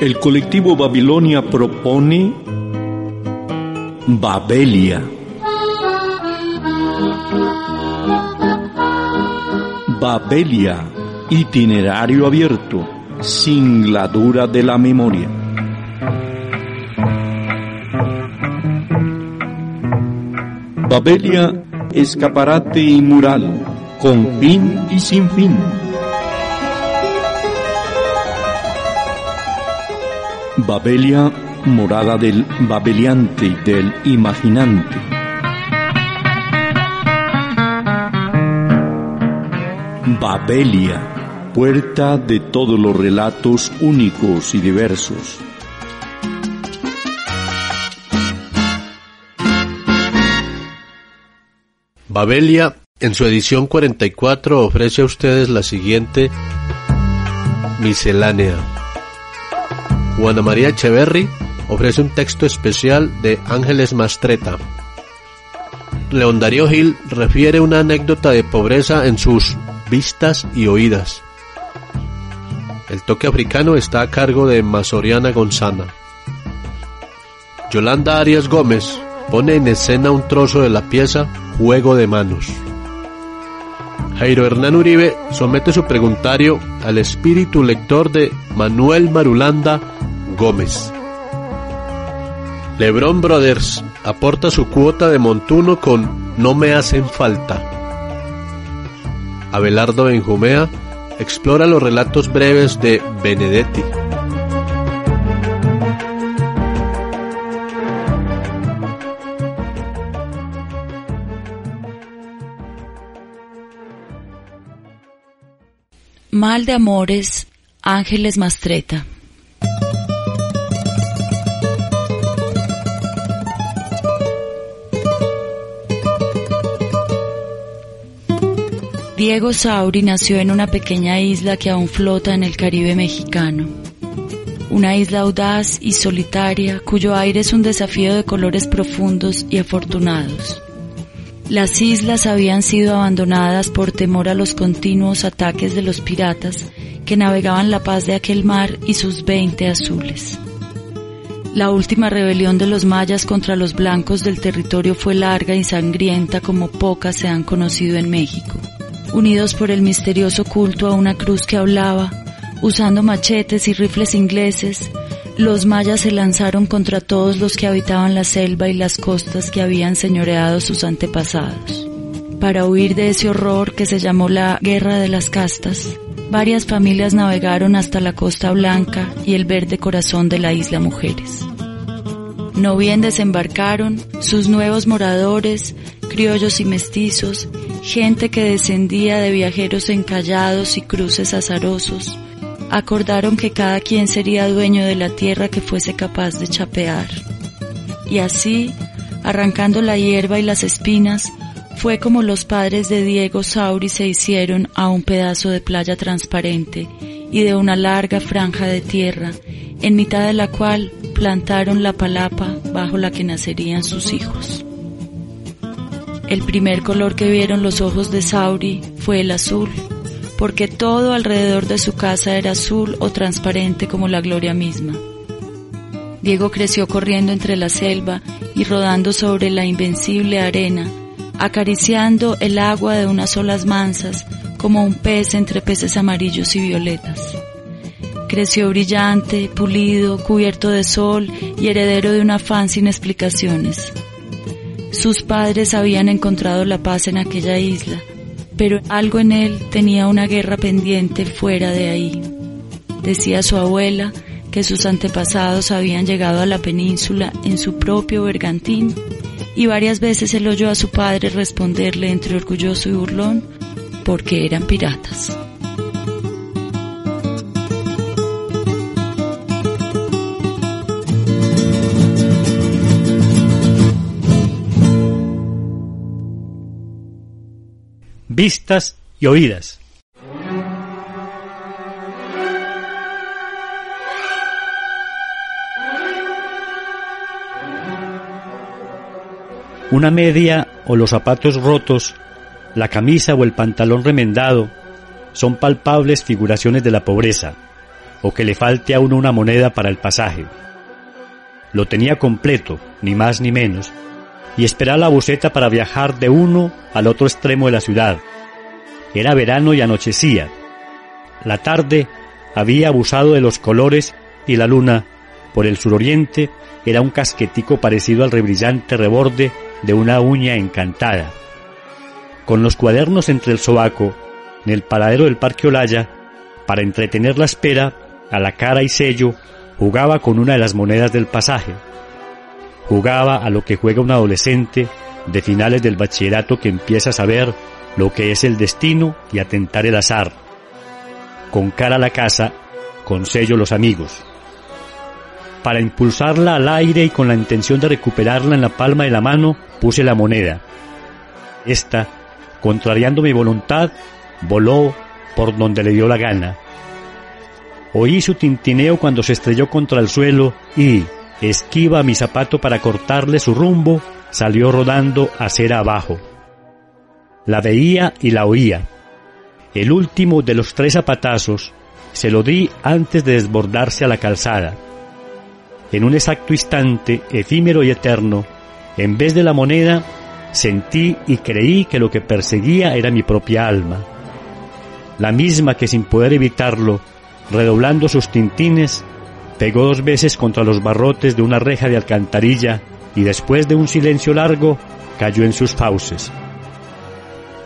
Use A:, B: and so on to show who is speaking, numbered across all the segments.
A: El colectivo Babilonia propone Babelia. Babelia, itinerario abierto, sin la dura de la memoria. Babelia, escaparate y mural, con fin y sin fin. Babelia, morada del babeliante y del imaginante. Babelia, puerta de todos los relatos únicos y diversos.
B: Babelia, en su edición 44, ofrece a ustedes la siguiente miscelánea. Juana María Echeverry ofrece un texto especial de Ángeles Mastreta. León Darío Gil refiere una anécdota de pobreza en sus vistas y oídas. El toque africano está a cargo de Mazoriana Gonzana. Yolanda Arias Gómez pone en escena un trozo de la pieza Juego de Manos. Jairo Hernán Uribe somete su preguntario al espíritu lector de Manuel Marulanda Gómez. Lebron Brothers aporta su cuota de montuno con No me hacen falta. Abelardo Benjumea explora los relatos breves de Benedetti.
C: Mal de Amores, Ángeles Mastreta. Diego Sauri nació en una pequeña isla que aún flota en el Caribe mexicano. Una isla audaz y solitaria cuyo aire es un desafío de colores profundos y afortunados. Las islas habían sido abandonadas por temor a los continuos ataques de los piratas que navegaban la paz de aquel mar y sus veinte azules. La última rebelión de los mayas contra los blancos del territorio fue larga y sangrienta como pocas se han conocido en México unidos por el misterioso culto a una cruz que hablaba, usando machetes y rifles ingleses, los mayas se lanzaron contra todos los que habitaban la selva y las costas que habían señoreado sus antepasados. Para huir de ese horror que se llamó la Guerra de las Castas, varias familias navegaron hasta la Costa Blanca y el verde corazón de la isla Mujeres. No bien desembarcaron, sus nuevos moradores, criollos y mestizos, gente que descendía de viajeros encallados y cruces azarosos, acordaron que cada quien sería dueño de la tierra que fuese capaz de chapear. Y así, arrancando la hierba y las espinas, fue como los padres de Diego Sauri se hicieron a un pedazo de playa transparente y de una larga franja de tierra, en mitad de la cual plantaron la palapa bajo la que nacerían sus hijos. El primer color que vieron los ojos de Sauri fue el azul, porque todo alrededor de su casa era azul o transparente como la gloria misma. Diego creció corriendo entre la selva y rodando sobre la invencible arena, acariciando el agua de unas olas mansas como un pez entre peces amarillos y violetas. Creció brillante, pulido, cubierto de sol y heredero de un afán sin explicaciones. Sus padres habían encontrado la paz en aquella isla, pero algo en él tenía una guerra pendiente fuera de ahí. Decía su abuela que sus antepasados habían llegado a la península en su propio bergantín y varias veces él oyó a su padre responderle entre orgulloso y burlón porque eran piratas.
D: Vistas y oídas. Una media o los zapatos rotos la camisa o el pantalón remendado son palpables figuraciones de la pobreza, o que le falte a uno una moneda para el pasaje. Lo tenía completo, ni más ni menos, y esperaba la buseta para viajar de uno al otro extremo de la ciudad. Era verano y anochecía. La tarde había abusado de los colores y la luna, por el suroriente, era un casquetico parecido al rebrillante reborde de una uña encantada. Con los cuadernos entre el sobaco, en el paradero del Parque Olaya, para entretener la espera, a la cara y sello, jugaba con una de las monedas del pasaje. Jugaba a lo que juega un adolescente de finales del bachillerato que empieza a saber lo que es el destino y a tentar el azar. Con cara a la casa, con sello los amigos. Para impulsarla al aire y con la intención de recuperarla en la palma de la mano, puse la moneda. Esta, contrariando mi voluntad, voló por donde le dio la gana. Oí su tintineo cuando se estrelló contra el suelo y, esquiva mi zapato para cortarle su rumbo, salió rodando a cera abajo. La veía y la oía. El último de los tres zapatazos se lo di antes de desbordarse a la calzada. En un exacto instante, efímero y eterno, en vez de la moneda, sentí y creí que lo que perseguía era mi propia alma. La misma que sin poder evitarlo, redoblando sus tintines, pegó dos veces contra los barrotes de una reja de alcantarilla y después de un silencio largo cayó en sus fauces.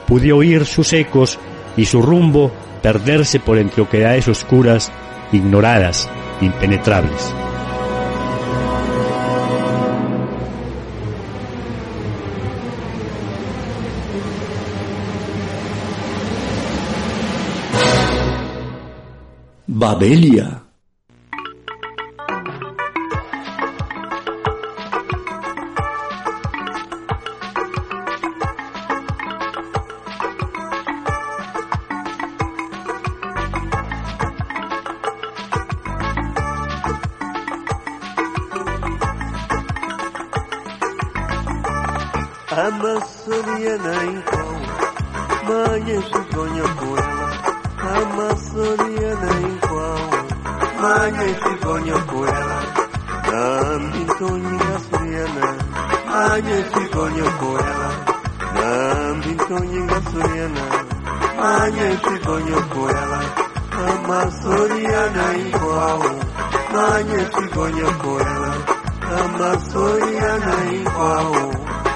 D: Pude oír sus ecos y su rumbo perderse por entre oquedades oscuras, ignoradas, impenetrables.
A: Babelia.
E: sonhinga soriana manya sigonyo koyala ama soriana inkoao manya sigonyo koyala ama soriana inkoao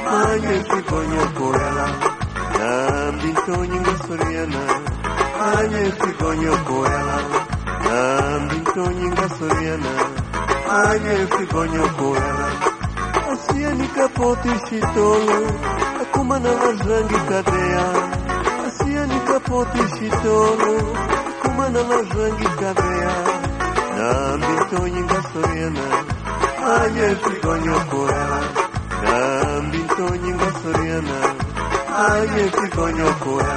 E: manya sigonyo koyala nambi sonhinga soriana manya sigonyo koyala nambi sonhinga soriana manya sigonyo koyala asianika potishitolo kumana mazangi kadea asiani kapote shitolo kumana mazangi kadea nambi tonyinga soriana aye tikonyokora nambi tonyinga soriana aye tikonyokora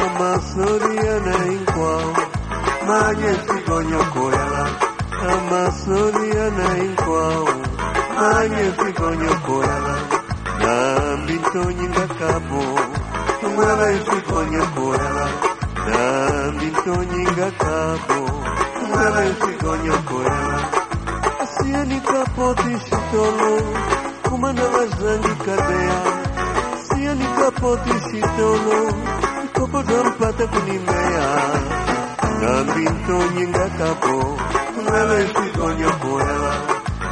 E: amasoriana inkwao maye tikonyokora amasoriana inkwao maye tikonyokora nambi tonyenga kapo tumwala yesu konyokoela dambi tonyenga kapo tumwala yesu konyokoela asieni kapoti sitolo kumana vazangi kadea sieni kapoti sitolo ikopo tampata kunimea. Dambi tonyenga kapo tumwala yesu konyokoela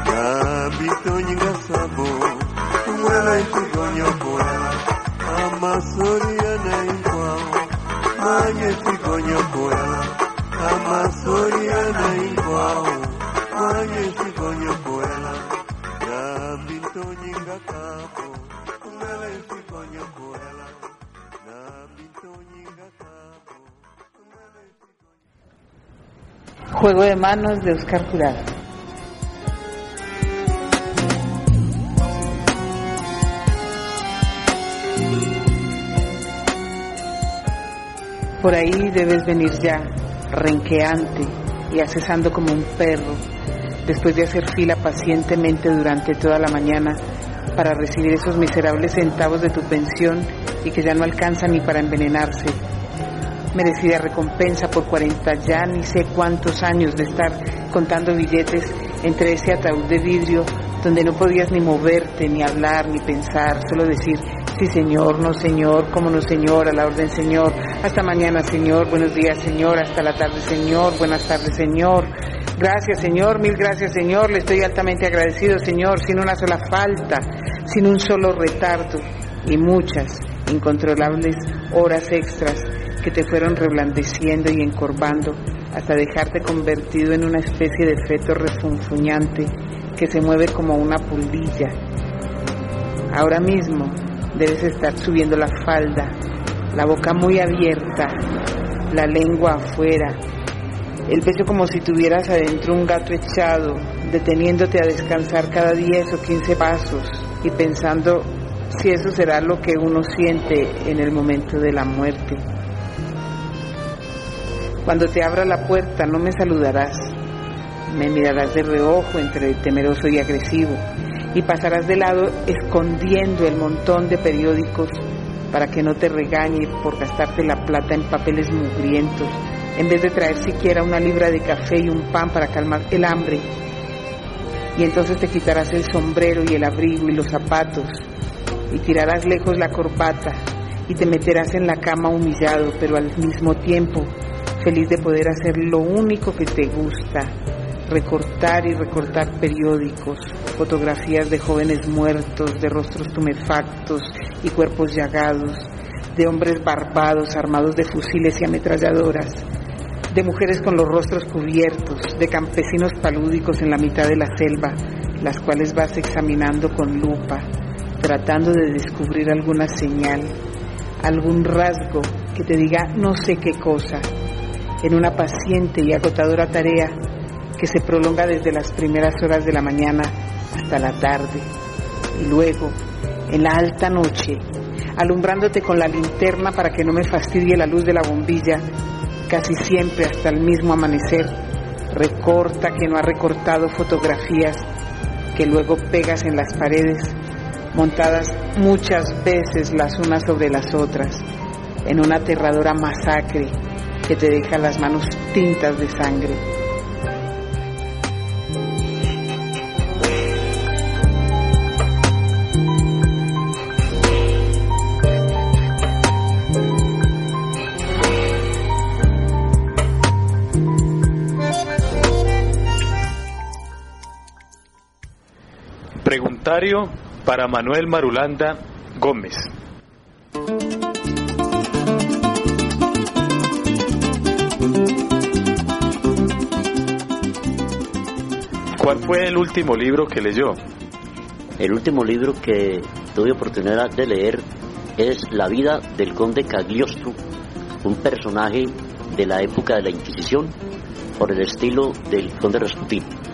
E: dambi
F: Juego de manos de Oscar Jurado. Por ahí debes venir ya, renqueante y acesando como un perro, después de hacer fila pacientemente durante toda la mañana para recibir esos miserables centavos de tu pensión y que ya no alcanza ni para envenenarse. Merecida recompensa por 40 ya ni sé cuántos años de estar contando billetes entre ese ataúd de vidrio donde no podías ni moverte, ni hablar, ni pensar, solo decir, sí señor, no señor, cómo no señor, a la orden señor, hasta mañana señor, buenos días señor, hasta la tarde señor, buenas tardes señor, gracias señor, mil gracias señor, le estoy altamente agradecido señor, sin una sola falta, sin un solo retardo y muchas incontrolables horas extras que te fueron reblandeciendo y encorvando hasta dejarte convertido en una especie de feto refunfuñante que se mueve como una puldilla. Ahora mismo debes estar subiendo la falda, la boca muy abierta, la lengua afuera, el pecho como si tuvieras adentro un gato echado, deteniéndote a descansar cada 10 o 15 pasos y pensando si eso será lo que uno siente en el momento de la muerte. Cuando te abra la puerta no me saludarás, me mirarás de reojo entre temeroso y agresivo y pasarás de lado escondiendo el montón de periódicos para que no te regañe por gastarte la plata en papeles mugrientos, en vez de traer siquiera una libra de café y un pan para calmar el hambre. Y entonces te quitarás el sombrero y el abrigo y los zapatos y tirarás lejos la corbata y te meterás en la cama humillado, pero al mismo tiempo feliz de poder hacer lo único que te gusta, recortar y recortar periódicos, fotografías de jóvenes muertos, de rostros tumefactos y cuerpos llagados, de hombres barbados armados de fusiles y ametralladoras, de mujeres con los rostros cubiertos, de campesinos palúdicos en la mitad de la selva, las cuales vas examinando con lupa, tratando de descubrir alguna señal, algún rasgo que te diga no sé qué cosa, en una paciente y agotadora tarea que se prolonga desde las primeras horas de la mañana hasta la tarde y luego, en la alta noche, alumbrándote con la linterna para que no me fastidie la luz de la bombilla, casi siempre hasta el mismo amanecer, recorta que no ha recortado fotografías que luego pegas en las paredes, montadas muchas veces las unas sobre las otras, en una aterradora masacre que te deja las manos tintas de sangre.
G: Para Manuel Marulanda Gómez. ¿Cuál fue el último libro que leyó?
H: El último libro que tuve oportunidad de leer es La vida del conde Cagliostro, un personaje de la época de la Inquisición, por el estilo del conde Rasputín.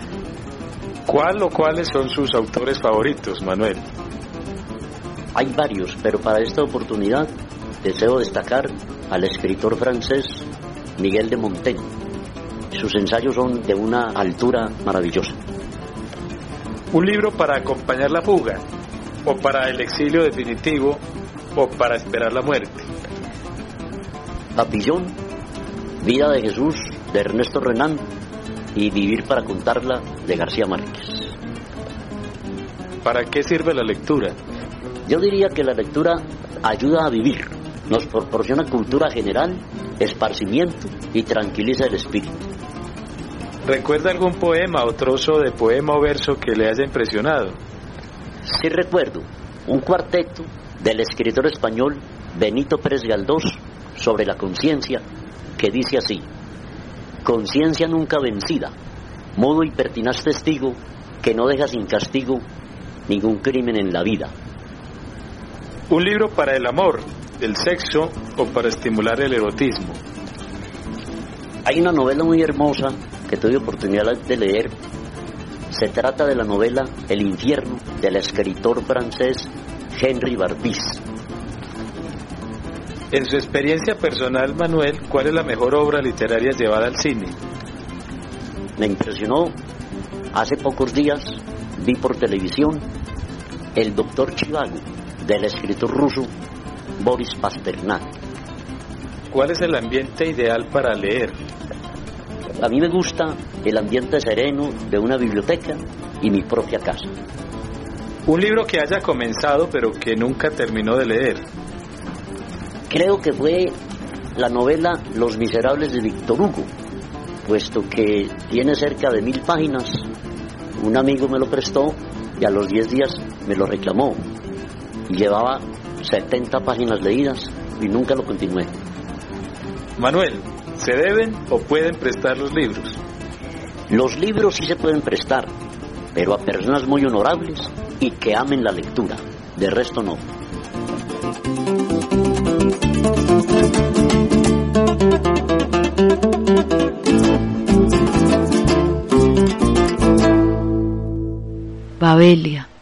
G: ¿Cuál o cuáles son sus autores favoritos, Manuel?
H: Hay varios, pero para esta oportunidad deseo destacar al escritor francés Miguel de Montaigne. Sus ensayos son de una altura maravillosa.
G: ¿Un libro para acompañar la fuga? ¿O para el exilio definitivo? ¿O para esperar la muerte?
H: Papillón, Vida de Jesús, de Ernesto Renan y Vivir para contarla, de García Márquez.
G: ¿Para qué sirve la lectura?
H: Yo diría que la lectura ayuda a vivir, nos proporciona cultura general, esparcimiento y tranquiliza el espíritu.
G: ¿Recuerda algún poema o trozo de poema o verso que le haya impresionado?
H: Sí recuerdo un cuarteto del escritor español Benito Pérez Galdós sobre la conciencia que dice así, conciencia nunca vencida, modo y pertinaz testigo que no deja sin castigo ningún crimen en la vida.
G: Un libro para el amor, el sexo o para estimular el erotismo.
H: Hay una novela muy hermosa que tuve oportunidad de leer. Se trata de la novela El infierno del escritor francés Henry Barbiz.
G: En su experiencia personal, Manuel, ¿cuál es la mejor obra literaria llevada al cine?
H: Me impresionó hace pocos días, vi por televisión El Doctor Chivago del escritor ruso Boris Pasternak.
G: ¿Cuál es el ambiente ideal para leer?
H: A mí me gusta el ambiente sereno de una biblioteca y mi propia casa.
G: Un libro que haya comenzado pero que nunca terminó de leer.
H: Creo que fue la novela Los Miserables de Víctor Hugo, puesto que tiene cerca de mil páginas. Un amigo me lo prestó y a los 10 días me lo reclamó. Y llevaba 70 páginas leídas y nunca lo continué.
G: Manuel, ¿se deben o pueden prestar los libros?
H: Los libros sí se pueden prestar, pero a personas muy honorables y que amen la lectura. De resto no.
I: Babelia.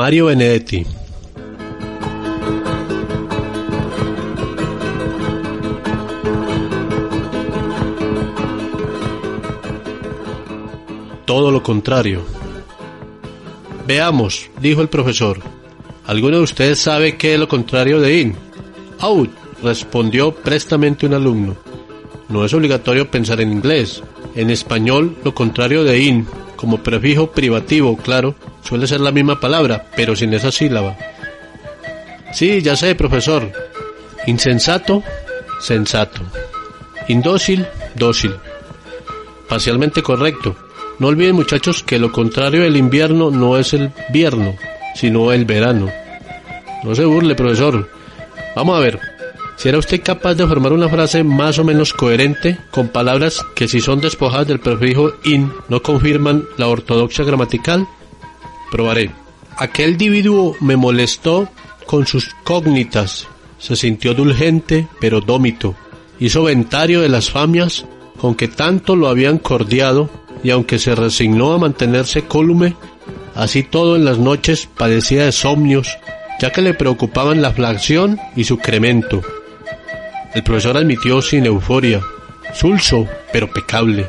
B: Mario Benedetti. Todo lo contrario. Veamos, dijo el profesor. ¿Alguno de ustedes sabe qué es lo contrario de in? Out, respondió prestamente un alumno. No es obligatorio pensar en inglés. En español, lo contrario de in, como prefijo privativo, claro, suele ser la misma palabra, pero sin esa sílaba. Sí, ya sé, profesor. Insensato, sensato. Indócil, dócil. Parcialmente correcto. No olviden muchachos que lo contrario del invierno no es el vierno, sino el verano. No se burle, profesor. Vamos a ver. ¿Será usted capaz de formar una frase más o menos coherente con palabras que si son despojadas del prefijo in no confirman la ortodoxia gramatical? Probaré. Aquel individuo me molestó con sus cognitas. Se sintió dulgente, pero dómito. Hizo ventario de las famias con que tanto lo habían cordiado y aunque se resignó a mantenerse cólume, así todo en las noches padecía de somnios, ya que le preocupaban la flación y su cremento. El profesor admitió sin euforia, sulso, pero pecable.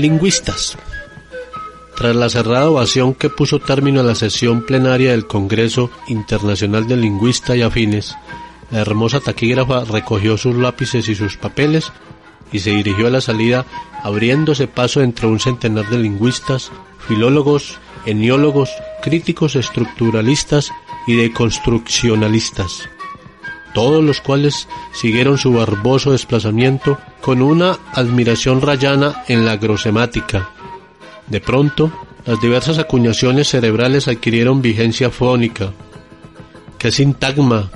B: Lingüistas. Tras la cerrada ovación que puso término a la sesión plenaria del Congreso Internacional de Lingüistas y Afines, la hermosa taquígrafa recogió sus lápices y sus papeles y se dirigió a la salida abriéndose paso entre un centenar de lingüistas, filólogos, eniólogos, críticos estructuralistas y deconstruccionalistas, todos los cuales siguieron su barboso desplazamiento con una admiración rayana en la grosemática. De pronto, las diversas acuñaciones cerebrales adquirieron vigencia fónica. ¿Qué sintagma?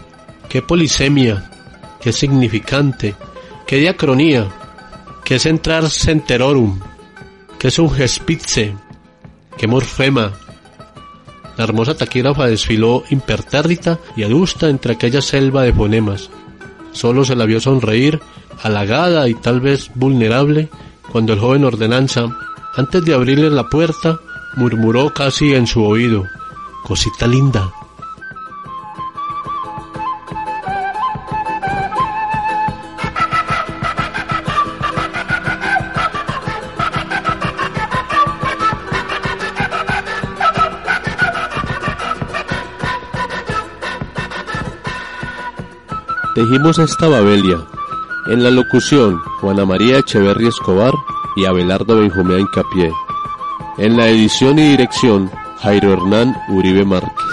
B: ¿Qué polisemia? ¿Qué significante? ¿Qué diacronía? ¿Qué es entrar centerorum? ¿Qué es un gespitze? ¿Qué morfema? La hermosa taquígrafa desfiló impertérrita y adusta entre aquella selva de fonemas. Solo se la vio sonreír, halagada y tal vez vulnerable, cuando el joven ordenanza, antes de abrirle la puerta, murmuró casi en su oído, Cosita linda,
J: Tejimos esta Babelia. En la locución, Juana María Echeverri Escobar y Abelardo Benjumea Incapié. En la edición y dirección, Jairo Hernán Uribe Márquez.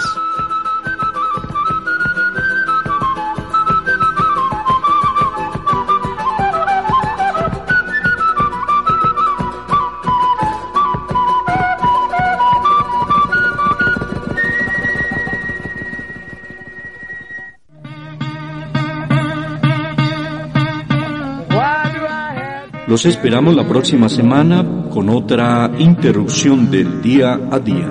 A: Los esperamos la próxima semana con otra interrupción del día a día.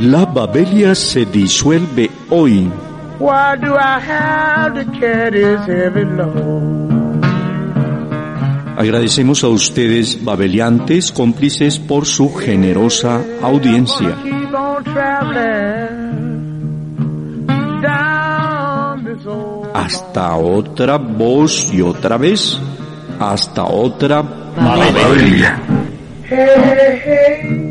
A: La Babelia se disuelve hoy.
K: Why do I have to carry this heavy load?
A: Agradecemos a ustedes, babeliantes, cómplices, por su generosa audiencia.
K: Keep on
A: Hasta otra voz y otra vez. Hasta otra
K: hey.